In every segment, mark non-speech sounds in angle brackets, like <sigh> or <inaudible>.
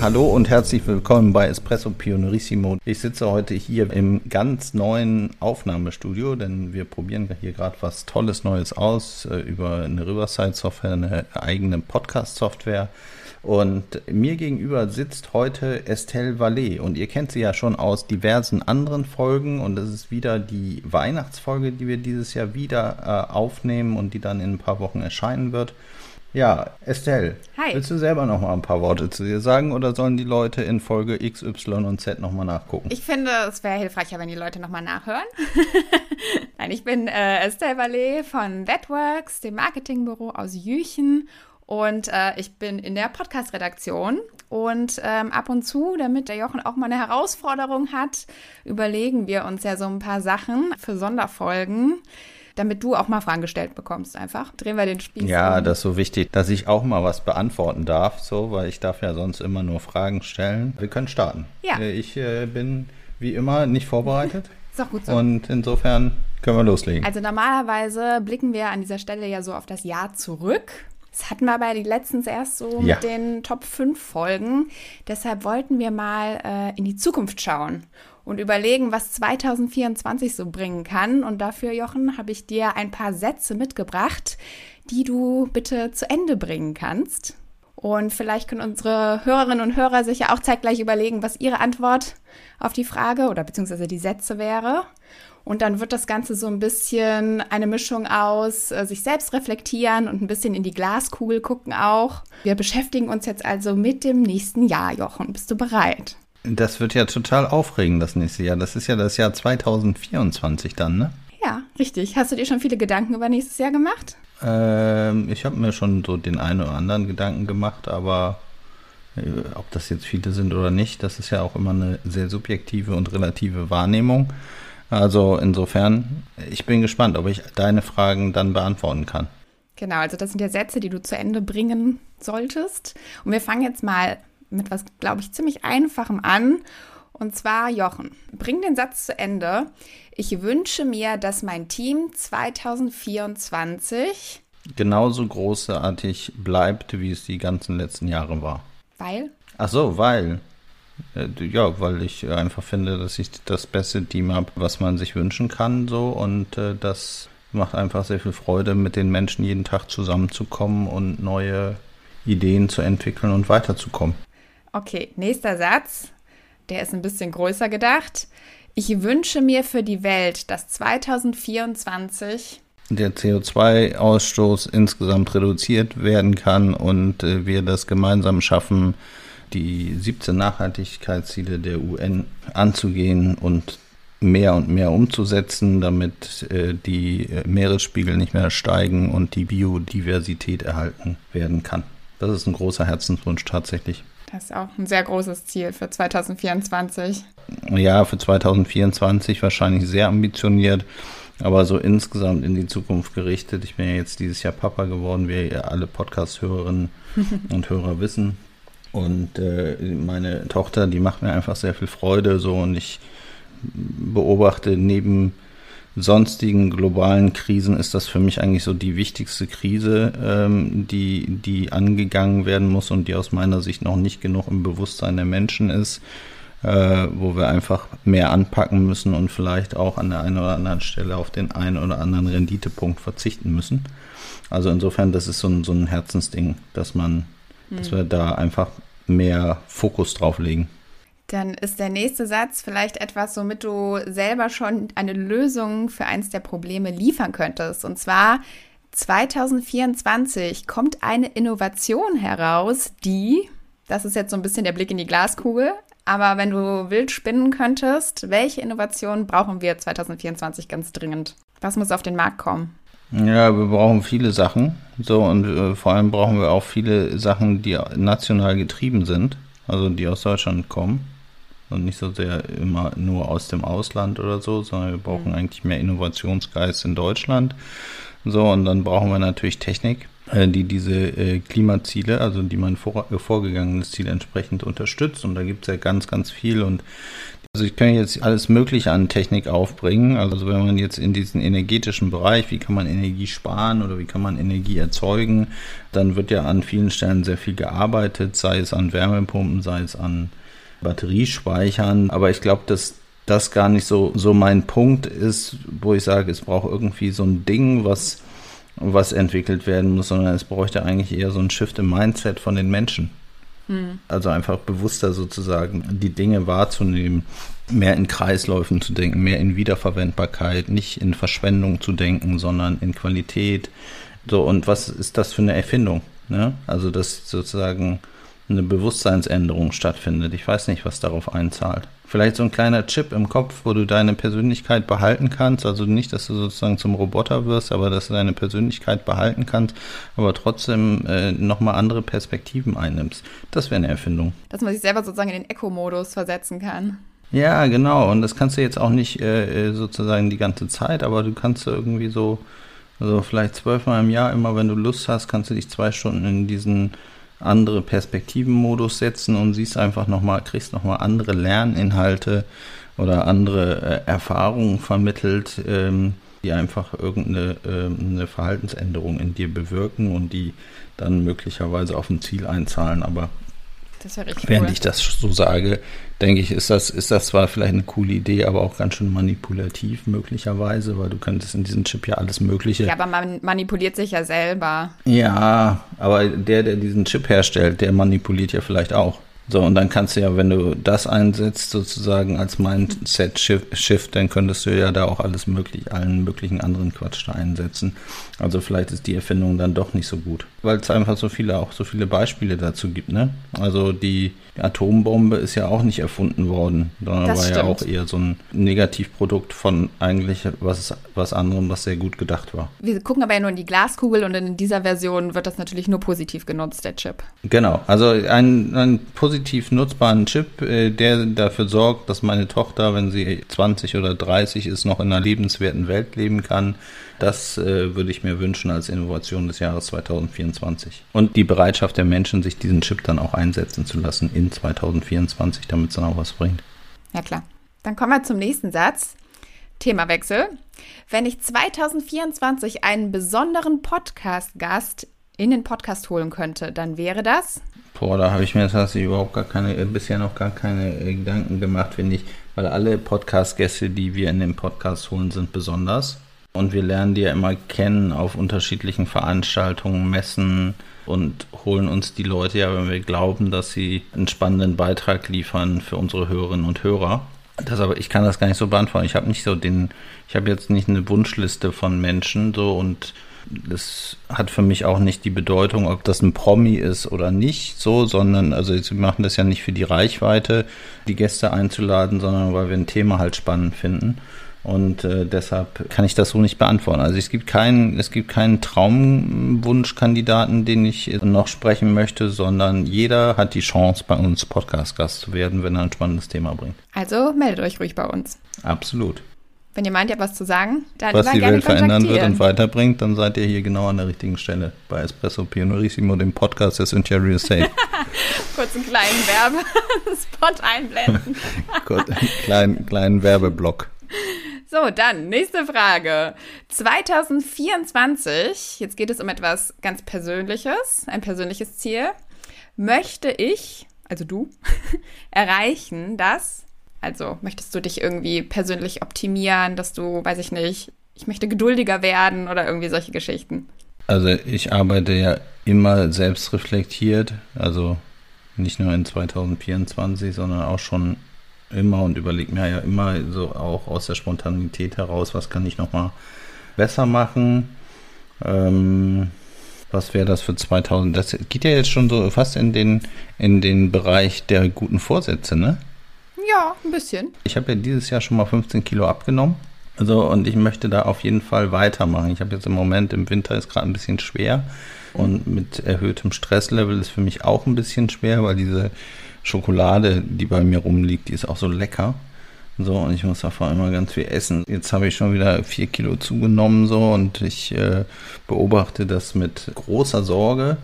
Hallo und herzlich willkommen bei Espresso Pionerissimo. Ich sitze heute hier im ganz neuen Aufnahmestudio, denn wir probieren hier gerade was Tolles Neues aus äh, über eine Riverside-Software, eine eigene Podcast-Software. Und mir gegenüber sitzt heute Estelle Vallée und ihr kennt sie ja schon aus diversen anderen Folgen und das ist wieder die Weihnachtsfolge, die wir dieses Jahr wieder äh, aufnehmen und die dann in ein paar Wochen erscheinen wird. Ja, Estelle, Hi. willst du selber noch mal ein paar Worte zu dir sagen oder sollen die Leute in Folge X, Y und Z noch mal nachgucken? Ich finde, es wäre hilfreicher, wenn die Leute nochmal nachhören. <laughs> Nein, ich bin äh, Estelle Vallée von ThatWorks, dem Marketingbüro aus Jüchen. Und äh, ich bin in der Podcast-Redaktion. Und ähm, ab und zu, damit der Jochen auch mal eine Herausforderung hat, überlegen wir uns ja so ein paar Sachen für Sonderfolgen, damit du auch mal Fragen gestellt bekommst. Einfach drehen wir den Spieß. Ja, um. das ist so wichtig, dass ich auch mal was beantworten darf, so, weil ich darf ja sonst immer nur Fragen stellen. Wir können starten. Ja. Äh, Ich äh, bin wie immer nicht vorbereitet <laughs> Ist auch gut so. und insofern können wir loslegen. Also normalerweise blicken wir an dieser Stelle ja so auf das Jahr zurück. Das hatten wir aber letztens erst so Ja. mit den Top 5 Folgen. Deshalb wollten wir mal äh, in die Zukunft schauen und überlegen, was 2024 so bringen kann. Und dafür, Jochen, habe ich dir ein paar Sätze mitgebracht, die du bitte zu Ende bringen kannst. Und vielleicht können unsere Hörerinnen und Hörer sich ja auch zeitgleich überlegen, was ihre Antwort auf die Frage oder beziehungsweise die Sätze wäre. Und dann wird das Ganze so ein bisschen eine Mischung aus äh, sich selbst reflektieren und ein bisschen in die Glaskugel gucken auch. Wir beschäftigen uns jetzt also mit dem nächsten Jahr, Jochen. Bist du bereit? Das wird ja total aufregend, das nächste Jahr. Das ist ja das Jahr 2024 dann, ne? Ja, richtig. Hast du dir schon viele Gedanken über nächstes Jahr gemacht? Ähm, ich habe mir schon so den einen oder anderen Gedanken gemacht, aber äh, ob das jetzt viele sind oder nicht, das ist ja auch immer eine sehr subjektive und relative Wahrnehmung. Also insofern, ich bin gespannt, ob ich deine Fragen dann beantworten kann. Genau, also das sind ja Sätze, die du zu Ende bringen solltest. Und wir fangen jetzt mal mit was, glaube ich, ziemlich Einfachem an. Und zwar, Jochen, bring den Satz zu Ende. Ich wünsche mir, dass mein Team 2024, Genauso großartig bleibt, wie es die ganzen letzten Jahre war. weil, Ach so, weil. äh, Ja, weil ich einfach finde, dass ich das beste Team habe, was man sich wünschen kann, so und äh, das macht einfach sehr viel Freude, mit den Menschen jeden Tag zusammenzukommen und neue Ideen zu entwickeln und weiterzukommen. Okay, nächster Satz, der ist ein bisschen größer gedacht. Ich wünsche mir für die Welt, dass 2024 Der CO2-Ausstoß insgesamt reduziert werden kann und äh, wir das gemeinsam schaffen, die 17 Nachhaltigkeitsziele der UN anzugehen und mehr und mehr umzusetzen, damit äh, die äh, Meeresspiegel nicht mehr steigen und die Biodiversität erhalten werden kann. Das ist ein großer Herzenswunsch tatsächlich. Das ist auch ein sehr großes Ziel für 2024. Ja, für 2024 wahrscheinlich sehr ambitioniert, aber so insgesamt in die Zukunft gerichtet. Ich bin ja jetzt dieses Jahr Papa geworden, wie ja alle Podcast-Hörerinnen <laughs> und Hörer wissen. Und äh, meine Tochter, die macht mir einfach sehr viel Freude so und ich beobachte neben sonstigen globalen Krisen ist das für mich eigentlich so die wichtigste Krise, ähm, die, die angegangen werden muss und die aus meiner Sicht noch nicht genug im Bewusstsein der Menschen ist, äh, wo wir einfach mehr anpacken müssen und vielleicht auch an der einen oder anderen Stelle auf den einen oder anderen Renditepunkt verzichten müssen. Also insofern, das ist so ein, so ein Herzensding, dass man, dass wir da einfach mehr Fokus drauf legen. Dann ist der nächste Satz vielleicht etwas, womit du selber schon eine Lösung für eins der Probleme liefern könntest. Und zwar 2024 kommt eine Innovation heraus, die, das ist jetzt so ein bisschen der Blick in die Glaskugel, aber wenn du wild spinnen könntest, welche Innovation brauchen wir 2024 ganz dringend? Was muss auf den Markt kommen? Ja, wir brauchen viele Sachen. So, und äh, vor allem brauchen wir auch viele Sachen, die national getrieben sind, also die aus Deutschland kommen. Und nicht so sehr immer nur aus dem Ausland oder so, sondern wir brauchen mhm. eigentlich mehr Innovationsgeist in Deutschland. So, und dann brauchen wir natürlich Technik, äh, die diese äh, Klimaziele, also die mein vor, vorgegangenes Ziel entsprechend unterstützt. Und da gibt es ja ganz, ganz viel. Und also ich kann jetzt alles Mögliche an Technik aufbringen. Also wenn man jetzt in diesen energetischen Bereich, wie kann man Energie sparen oder wie kann man Energie erzeugen, dann wird ja an vielen Stellen sehr viel gearbeitet, sei es an Wärmepumpen, sei es an Batteriespeichern. Aber ich glaube, dass das gar nicht so, so mein Punkt ist, wo ich sage, es braucht irgendwie so ein Ding, was, was entwickelt werden muss, sondern es bräuchte eigentlich eher so ein Shift im Mindset von den Menschen. Hm. Also einfach bewusster sozusagen die Dinge wahrzunehmen, mehr in Kreisläufen zu denken, mehr in Wiederverwendbarkeit, nicht in Verschwendung zu denken, sondern in Qualität. So, und was ist das für eine Erfindung? Ne? Also, dass sozusagen eine Bewusstseinsänderung stattfindet. Ich weiß nicht, was darauf einzahlt. Vielleicht so ein kleiner Chip im Kopf, wo du deine Persönlichkeit behalten kannst. Also nicht, dass du sozusagen zum Roboter wirst, aber dass du deine Persönlichkeit behalten kannst, aber trotzdem äh, nochmal andere Perspektiven einnimmst. Das wäre eine Erfindung. Dass man sich selber sozusagen in den Echo-Modus versetzen kann. Ja, genau. Und das kannst du jetzt auch nicht äh, äh sozusagen die ganze Zeit, aber du kannst irgendwie so, also vielleicht zwölfmal im Jahr, immer wenn du Lust hast, kannst du dich zwei Stunden in diesen andere Perspektivenmodus setzen und siehst einfach nochmal, kriegst nochmal andere Lerninhalte oder andere äh, Erfahrungen vermittelt, ähm, die einfach irgendeine äh, Verhaltensänderung in dir bewirken und die dann möglicherweise auf ein Ziel einzahlen. Aber das wäre richtig Während cool. ich das so sage, denke ich, ist das, ist das zwar vielleicht eine coole Idee, aber auch ganz schön manipulativ möglicherweise, weil du könntest in diesem Chip ja alles Mögliche. Ja, aber man manipuliert sich ja selber. Ja, aber der, der diesen Chip herstellt, der manipuliert ja vielleicht auch. So, und dann kannst du ja, wenn du das einsetzt, sozusagen als Mindset-Shift, dann könntest du ja da auch alles möglich, allen möglichen anderen Quatsch da einsetzen. Also vielleicht ist die Erfindung dann doch nicht so gut. Weil es einfach so viele, auch so viele Beispiele dazu gibt, ne? Also die Atombombe ist ja auch nicht erfunden worden, sondern das war stimmt. ja auch eher so ein Negativprodukt von eigentlich was, was anderem, was sehr gut gedacht war. Wir gucken aber ja nur in die Glaskugel und in dieser Version wird das natürlich nur positiv genutzt, der Chip. Genau, also ein, ein positiv nutzbaren Chip, äh, der dafür sorgt, dass meine Tochter, wenn sie 20 oder 30 ist, noch in einer lebenswerten Welt leben kann. Das äh, würde ich mir wünschen als Innovation des Jahres 2024. Und die Bereitschaft der Menschen, sich diesen Chip dann auch einsetzen zu lassen in 2024, damit es dann auch was bringt. Ja klar. Dann kommen wir zum nächsten Satz. Themawechsel. Wenn ich 2024 einen besonderen Podcast-Gast in den Podcast holen könnte, dann wäre das? Boah, da habe ich mir tatsächlich überhaupt gar keine, äh, bisher noch gar keine äh, Gedanken gemacht, finde ich, weil alle Podcast-Gäste, die wir in den Podcast holen, sind besonders. Und wir lernen die ja immer kennen auf unterschiedlichen Veranstaltungen, Messen und holen uns die Leute ja, wenn wir glauben, dass sie einen spannenden Beitrag liefern für unsere Hörerinnen und Hörer. Das aber, ich kann das gar nicht so beantworten. Ich habe nicht so den, ich habe jetzt nicht eine Wunschliste von Menschen so und das hat für mich auch nicht die Bedeutung, ob das ein Promi ist oder nicht, so, sondern, also wir machen das ja nicht für die Reichweite, die Gäste einzuladen, sondern weil wir ein Thema halt spannend finden. Und äh, deshalb kann ich das so nicht beantworten. Also es gibt keinen, es gibt keinen Traumwunschkandidaten, den ich noch sprechen möchte, sondern jeder hat die Chance, bei uns Podcast-Gast zu werden, wenn er ein spannendes Thema bringt. Also meldet euch ruhig bei uns. Absolut. Wenn ihr meint, ihr was zu sagen, dann Was die Welt verändern wird und weiterbringt, dann seid ihr hier genau an der richtigen Stelle bei Espresso Pionorissimo, dem Podcast Cynthia Real Estate. Kurz einen kleinen Werbespot <laughs> einblenden. <laughs> Kurz einen kleinen, kleinen Werbeblock. So, dann nächste Frage. 2024, jetzt geht es um etwas ganz Persönliches, ein persönliches Ziel. Möchte ich, also du, <laughs> erreichen, dass, also möchtest du dich irgendwie persönlich optimieren, dass du, weiß ich nicht, ich möchte geduldiger werden oder irgendwie solche Geschichten? Also ich arbeite ja immer selbst reflektiert, also nicht nur in 2024, sondern auch schon immer und überlege mir ja immer so auch aus der Spontanität heraus, was kann ich nochmal besser machen. Ähm, was wäre das für 2000? Das geht ja jetzt schon so fast in den, in den Bereich der guten Vorsätze, ne? Ja, ein bisschen. Ich habe ja dieses Jahr schon mal 15 Kilo abgenommen. Also, und ich möchte da auf jeden Fall weitermachen. Ich habe jetzt im Moment im Winter ist gerade ein bisschen schwer und mit erhöhtem Stresslevel ist für mich auch ein bisschen schwer, weil diese Schokolade, die bei mir rumliegt, die ist auch so lecker. So, und ich muss davon immer ganz viel essen. Jetzt habe ich schon wieder vier Kilo zugenommen, so, und ich äh, beobachte das mit großer Sorge.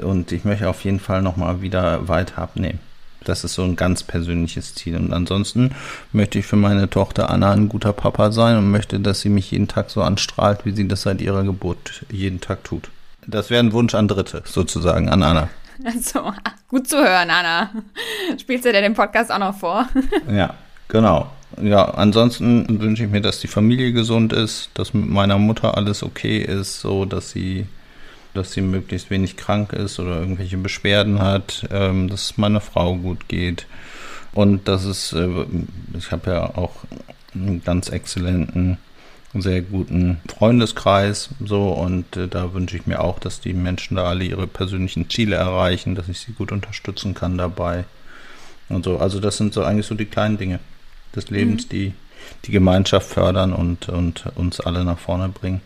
Und ich möchte auf jeden Fall nochmal wieder weiter abnehmen. Das ist so ein ganz persönliches Ziel. Und ansonsten möchte ich für meine Tochter Anna ein guter Papa sein und möchte, dass sie mich jeden Tag so anstrahlt, wie sie das seit ihrer Geburt jeden Tag tut. Das wäre ein Wunsch an Dritte, sozusagen, an Anna. <laughs> Also, gut zu hören, Anna. Spielst du dir den Podcast auch noch vor? <laughs> Ja, genau. Ja, ansonsten wünsche ich mir, dass die Familie gesund ist, dass mit meiner Mutter alles okay ist, so dass sie dass sie möglichst wenig krank ist oder irgendwelche Beschwerden hat, ähm, dass es meiner Frau gut geht und dass es, äh, ich habe ja auch einen ganz exzellenten, sehr guten Freundeskreis so und äh, da wünsche ich mir auch, dass die Menschen da alle ihre persönlichen Ziele erreichen, dass ich sie gut unterstützen kann dabei und so. Also das sind so eigentlich so die kleinen Dinge des Lebens, mhm. die die Gemeinschaft fördern und, und uns alle nach vorne bringen.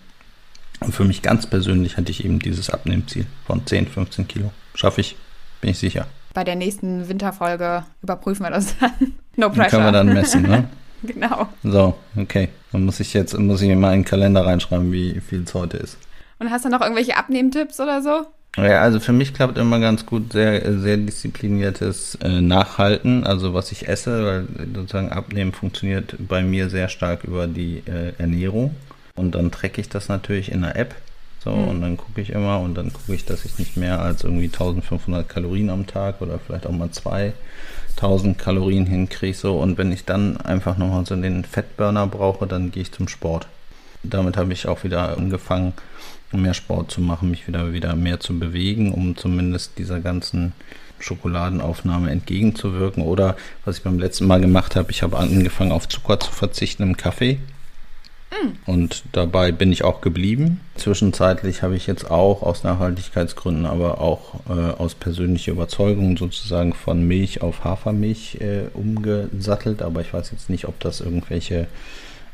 Und für mich ganz persönlich hatte ich eben dieses Abnehmziel von 10, 15 Kilo. Schaffe ich, bin ich sicher. Bei der nächsten Winterfolge überprüfen wir das dann. <laughs> No pressure. können wir dann messen, ne? <laughs> genau. So, okay. Dann muss ich jetzt muss ich mal in den Kalender reinschreiben, wie viel es heute ist. Und hast du noch irgendwelche Abnehmtipps oder so? Ja, also für mich klappt immer ganz gut sehr, sehr diszipliniertes äh, Nachhalten, also was ich esse, weil sozusagen Abnehmen funktioniert bei mir sehr stark über die äh, Ernährung. Und dann trecke ich das natürlich in der App. So, mhm. und dann gucke ich immer und dann gucke ich, dass ich nicht mehr als irgendwie 1500 Kalorien am Tag oder vielleicht auch mal 2000 Kalorien hinkriege. So, und wenn ich dann einfach nochmal so den Fettburner brauche, dann gehe ich zum Sport. Damit habe ich auch wieder angefangen, mehr Sport zu machen, mich wieder, wieder mehr zu bewegen, um zumindest dieser ganzen Schokoladenaufnahme entgegenzuwirken. Oder was ich beim letzten Mal gemacht habe, ich habe angefangen auf Zucker zu verzichten im Kaffee. Und dabei bin ich auch geblieben. Zwischenzeitlich habe ich jetzt auch aus Nachhaltigkeitsgründen, aber auch äh, aus persönlicher Überzeugung sozusagen von Milch auf Hafermilch äh, umgesattelt. Aber ich weiß jetzt nicht, ob das irgendwelche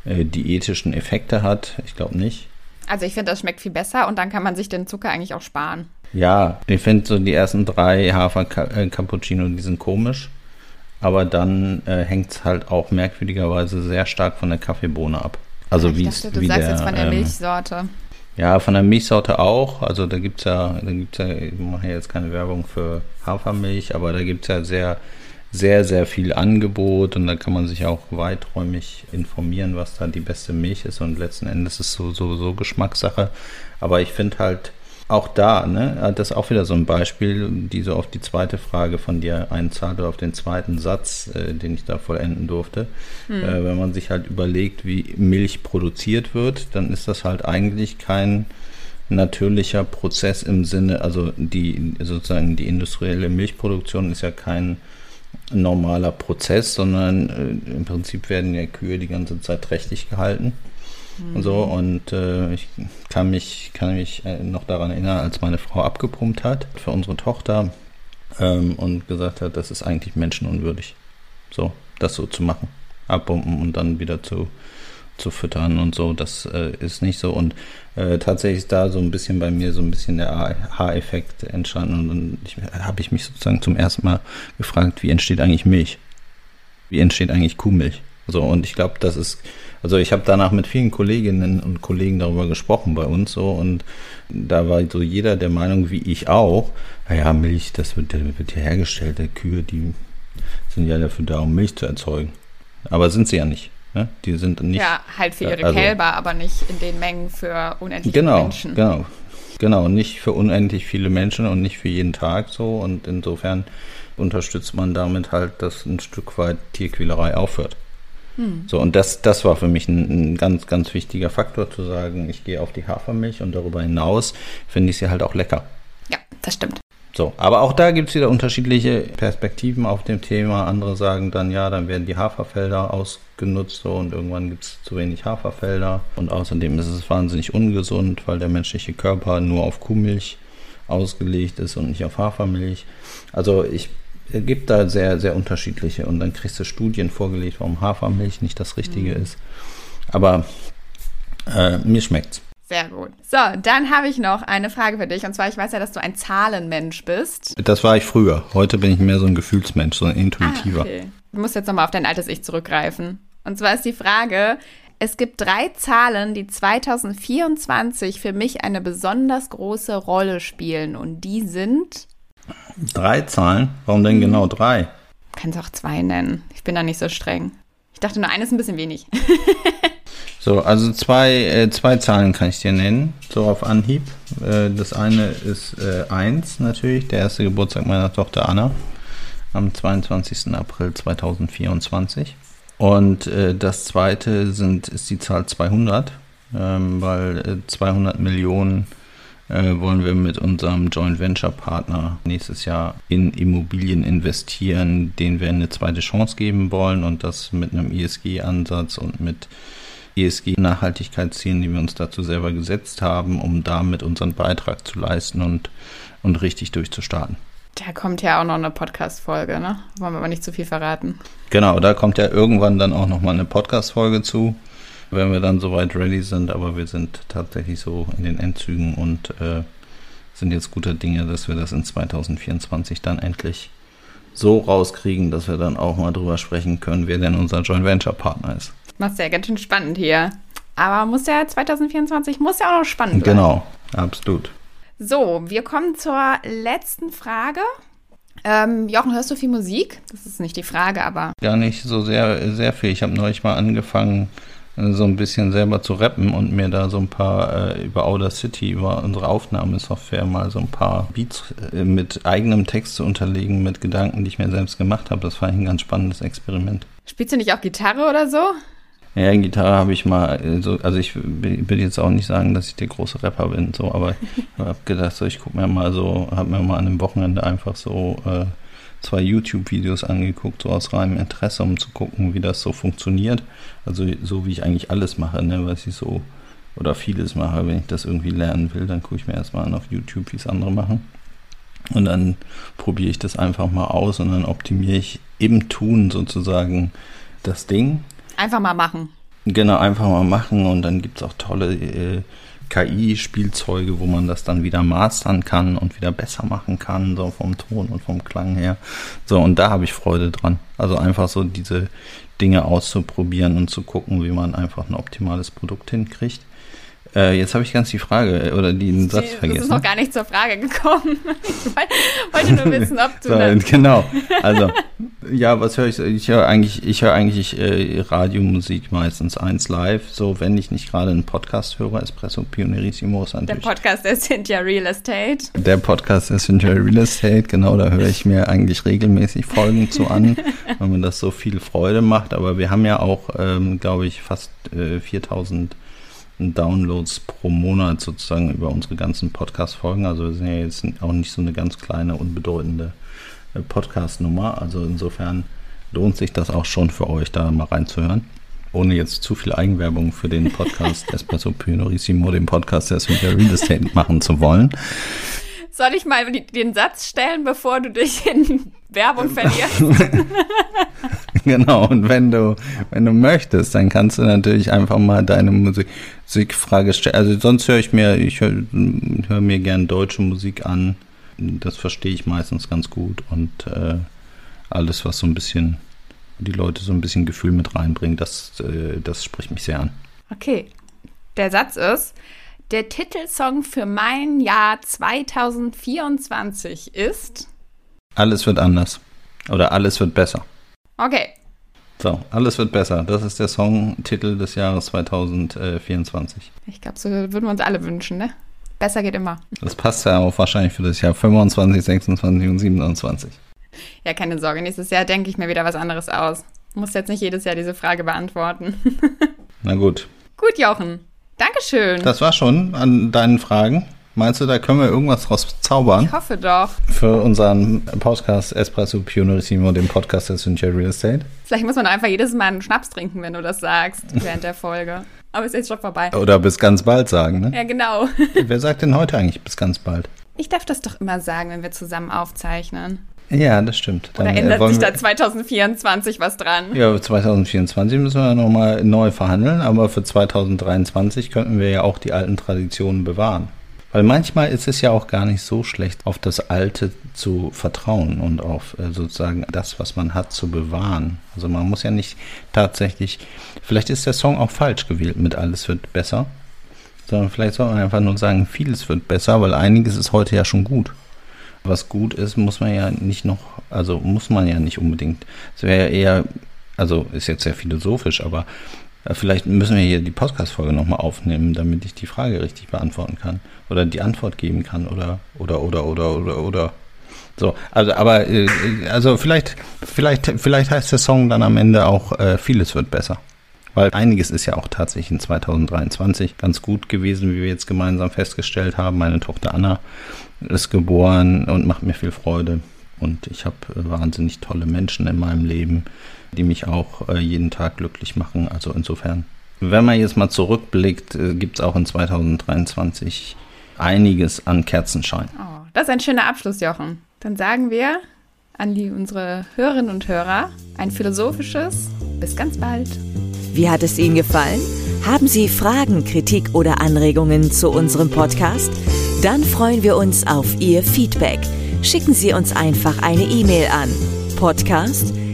äh, diätischen Effekte hat. Ich glaube nicht. Also ich finde, das schmeckt viel besser und dann kann man sich den Zucker eigentlich auch sparen. Ja, ich finde so die ersten drei Hafer-Cappuccino, die sind komisch. Aber dann äh, hängt es halt auch merkwürdigerweise sehr stark von der Kaffeebohne ab. Also wie dachte, du wie sagst der, jetzt von der ähm, Milchsorte. Ja, von der Milchsorte auch. Also da gibt es ja, da gibt's ja, ich mache jetzt keine Werbung für Hafermilch, aber da gibt es ja sehr, sehr, sehr viel Angebot und da kann man sich auch weiträumig informieren, was da die beste Milch ist und letzten Endes ist es so, so, so Geschmackssache. Aber ich finde halt, auch da, ne, das ist auch wieder so ein Beispiel, die so auf die zweite Frage von dir einzahlt oder auf den zweiten Satz, äh, den ich da vollenden durfte. Mhm. Äh, wenn man sich halt überlegt, wie Milch produziert wird, dann ist das halt eigentlich kein natürlicher Prozess im Sinne, also die sozusagen die industrielle Milchproduktion ist ja kein normaler Prozess, sondern äh, im Prinzip werden ja Kühe die ganze Zeit trächtig gehalten mhm. und so. Und äh, ich kann mich, kann mich äh, noch daran erinnern, als meine Frau abgepumpt hat für unsere Tochter ähm, und gesagt hat, das ist eigentlich menschenunwürdig. So, das so zu machen. Abpumpen und dann wieder zu, zu füttern und so, das äh, ist nicht so. Und äh, tatsächlich ist da so ein bisschen bei mir so ein bisschen der Haareffekt entstanden. Und dann habe ich mich sozusagen zum ersten Mal gefragt, wie entsteht eigentlich Milch? Wie entsteht eigentlich Kuhmilch? So, und ich glaube, das ist also ich habe danach mit vielen Kolleginnen und Kollegen darüber gesprochen bei uns so und da war so jeder der Meinung, wie ich auch, naja, Milch, das wird, wird hier hergestellt, der Kühe, die sind ja dafür da, um Milch zu erzeugen. Aber sind sie ja nicht. Ne? Die sind nicht. Ja, halt für ihre also, Kälber, aber nicht in den Mengen für unendlich genau, viele Menschen. Genau, genau. Nicht für unendlich viele Menschen und nicht für jeden Tag so. Und insofern unterstützt man damit halt, dass ein Stück weit Tierquälerei aufhört. Hm. So, und das, das war für mich ein, ein, ganz, ganz wichtiger Faktor, zu sagen, ich gehe auf die Hafermilch und darüber hinaus finde ich sie halt auch lecker. Ja, das stimmt. So, aber auch da gibt es wieder unterschiedliche Perspektiven auf dem Thema. Andere sagen dann, ja, dann werden die Haferfelder ausgenutzt so, und irgendwann gibt es zu wenig Haferfelder. Und außerdem ist es wahnsinnig ungesund, weil der menschliche Körper nur auf Kuhmilch ausgelegt ist und nicht auf Hafermilch. Also ich gibt da sehr, sehr unterschiedliche und dann kriegst du Studien vorgelegt, warum Hafermilch nicht das Richtige mhm. ist. Aber äh, mir schmeckt's. Sehr gut. So, dann habe ich noch eine Frage für dich. Und zwar, ich weiß ja, dass du ein Zahlenmensch bist. Das war ich früher. Heute bin ich mehr so ein Gefühlsmensch, so ein intuitiver. Ah, okay. Du musst jetzt nochmal auf dein altes Ich zurückgreifen. Und zwar ist die Frage, es gibt drei Zahlen, die 2024 für mich eine besonders große Rolle spielen. Und die sind. Drei Zahlen? Warum denn genau drei? Kannst auch zwei nennen. Ich bin da nicht so streng. Ich dachte nur, eine ist ein bisschen wenig. <laughs> So, also zwei, äh, zwei Zahlen kann ich dir nennen, so auf Anhieb. Äh, das eine ist äh, 1 natürlich, der erste Geburtstag meiner Tochter Anna am 22. April 2024. Und äh, das zweite sind, ist die Zahl 200, ähm, weil 200 äh, Millionen äh, wollen wir mit unserem Joint Venture Partner nächstes Jahr in Immobilien investieren, denen wir eine zweite Chance geben wollen und das mit einem ESG-Ansatz und mit ESG-Nachhaltigkeitszielen, die wir uns dazu selber gesetzt haben, um damit unseren Beitrag zu leisten und, und richtig durchzustarten. Da kommt ja auch noch eine Podcast-Folge, ne? Wollen wir aber nicht zu viel verraten. Genau, da kommt ja irgendwann dann auch noch mal eine Podcast-Folge zu, wenn wir dann soweit ready sind. Aber wir sind tatsächlich so in den Endzügen und äh, sind jetzt guter Dinge, dass wir das in 2024 dann endlich so rauskriegen, dass wir dann auch mal drüber sprechen können, wer denn unser Joint Venture Partner ist. Machst ja ganz schön spannend hier. Aber muss ja 2024 muss ja auch noch spannend bleiben. Genau, absolut. So, wir kommen zur letzten Frage. Ähm, Jochen, hörst du viel Musik? Das ist nicht die Frage, aber. Gar nicht so sehr, sehr viel. Ich habe neulich mal angefangen, so ein bisschen selber zu rappen und mir da so ein paar äh, über Outer City, über unsere Aufnahmesoftware mal so ein paar Beats äh, mit eigenem Text zu unterlegen, mit Gedanken, die ich mir selbst gemacht habe. Das war ein ganz spannendes Experiment. Spielst du nicht auch Gitarre oder so? Ja, Gitarre habe ich mal, äh, so, also ich will jetzt auch nicht sagen, dass ich der große Rapper bin, so, aber <laughs> ich habe gedacht, so, ich gucke mir mal so, habe mir mal an einem Wochenende einfach so äh, zwei YouTube-Videos angeguckt, so aus reinem Interesse, um zu gucken, wie das so funktioniert. Also so wie ich eigentlich alles mache, ne, was ich so oder vieles mache, wenn ich das irgendwie lernen will, dann gucke ich mir erstmal an auf YouTube, wie es andere machen. Und dann probiere ich das einfach mal aus und dann optimiere ich im Tun sozusagen das Ding Einfach mal machen. Genau, einfach mal machen und dann gibt es auch tolle äh, KI-Spielzeuge, wo man das dann wieder mastern kann und wieder besser machen kann, so vom Ton und vom Klang her. So, und da habe ich Freude dran. Also einfach so diese Dinge auszuprobieren und zu gucken, wie man einfach ein optimales Produkt hinkriegt. Äh, jetzt habe ich ganz die Frage äh, oder den Satz das vergessen. Das ist noch gar nicht zur Frage gekommen. <laughs> Ich wollte nur wissen, ob du. <laughs> so, genau. Also, <laughs> ja, was höre ich? Ich höre eigentlich, ich höre eigentlich äh, Radiomusik meistens eins live. So, wenn ich nicht gerade einen Podcast höre, Espresso Pionerissimo ist natürlich. Der Podcast der Cynthia Real Estate. Der Podcast der Cynthia Real Estate, genau, da höre ich mir eigentlich regelmäßig Folgen zu an, weil mir das so viel Freude macht. Aber wir haben ja auch, ähm, glaube ich, fast äh, 4000 Downloads pro Monat sozusagen über unsere ganzen Podcast-Folgen. Also wir sind ja jetzt auch nicht so eine ganz kleine, unbedeutende äh, Podcast-Nummer. Also insofern lohnt sich das auch schon für euch, da mal reinzuhören. Ohne jetzt zu viel Eigenwerbung für den Podcast <laughs> Espresso Pionorissimo, den Podcast der Smith Real Estate machen zu wollen. Soll ich mal den Satz stellen, bevor du dich in Werbung <laughs> verlierst? <laughs> <laughs> genau, und wenn du, wenn du möchtest, dann kannst du natürlich einfach mal deine Musik, Musikfrage stellen. Also sonst höre ich mir, ich höre hör mir gern deutsche Musik an. Das verstehe ich meistens ganz gut und äh, alles, was so ein bisschen die Leute so ein bisschen Gefühl mit reinbringt, das, äh, das spricht mich sehr an. Okay. Der Satz ist, der Titelsong für mein Jahr 2024 ist. Alles wird anders. Oder alles wird besser. Okay. So, alles wird besser. Das ist der Songtitel des Jahres 2024. Ich glaube, so würden wir uns alle wünschen, ne? Besser geht immer. Das passt ja auch wahrscheinlich für das Jahr 25, 26 und 27. Ja, keine Sorge. Nächstes Jahr denke ich mir wieder was anderes aus. Muss jetzt nicht jedes Jahr diese Frage beantworten. <laughs> Na gut. Gut, Jochen. Dankeschön. Das war schon an deinen Fragen. Meinst du, da können wir irgendwas draus zaubern? Ich hoffe doch. Für unseren Podcast Espresso Pionerissimo, den Podcast der Cynthia Real Estate? Vielleicht muss man einfach jedes Mal einen Schnaps trinken, wenn du das sagst, während der Folge. Aber ist jetzt schon vorbei. Oder bis ganz bald sagen, ne? Ja, genau. Wer sagt denn heute eigentlich bis ganz bald? Ich darf das doch immer sagen, wenn wir zusammen aufzeichnen. Ja, das stimmt. Dann, Oder äh, ändert sich da 2024 was dran? Ja, 2024 müssen wir nochmal neu verhandeln, aber für 2023 könnten wir ja auch die alten Traditionen bewahren. Weil manchmal ist es ja auch gar nicht so schlecht, auf das Alte zu vertrauen und auf äh, sozusagen das, was man hat, zu bewahren. Also man muss ja nicht tatsächlich, vielleicht ist der Song auch falsch gewählt mit Alles wird besser, sondern vielleicht soll man einfach nur sagen, vieles wird besser, weil einiges ist heute ja schon gut. Was gut ist, muss man ja nicht noch, also muss man ja nicht unbedingt. Es wäre ja eher, also ist jetzt sehr philosophisch, aber Vielleicht müssen wir hier die Podcast-Folge nochmal aufnehmen, damit ich die Frage richtig beantworten kann. Oder die Antwort geben kann. Oder, oder, oder, oder, oder, oder. So, also, aber, äh, also vielleicht, vielleicht, vielleicht heißt der Song dann am Ende auch, äh, vieles wird besser. Weil einiges ist ja auch tatsächlich in 2023 ganz gut gewesen, wie wir jetzt gemeinsam festgestellt haben. Meine Tochter Anna ist geboren und macht mir viel Freude. Und ich habe äh, wahnsinnig tolle Menschen in meinem Leben, die mich auch äh, jeden Tag glücklich machen. Also insofern, wenn man jetzt mal zurückblickt, äh, gibt es auch in 2023 einiges an Kerzenschein. Oh, das ist ein schöner Abschluss, Jochen. Dann sagen wir an die, unsere Hörerinnen und Hörer ein philosophisches Bis ganz bald. Wie hat es Ihnen gefallen? Haben Sie Fragen, Kritik oder Anregungen zu unserem Podcast? Dann freuen wir uns auf Ihr Feedback. Schicken Sie uns einfach eine E-Mail an podcast@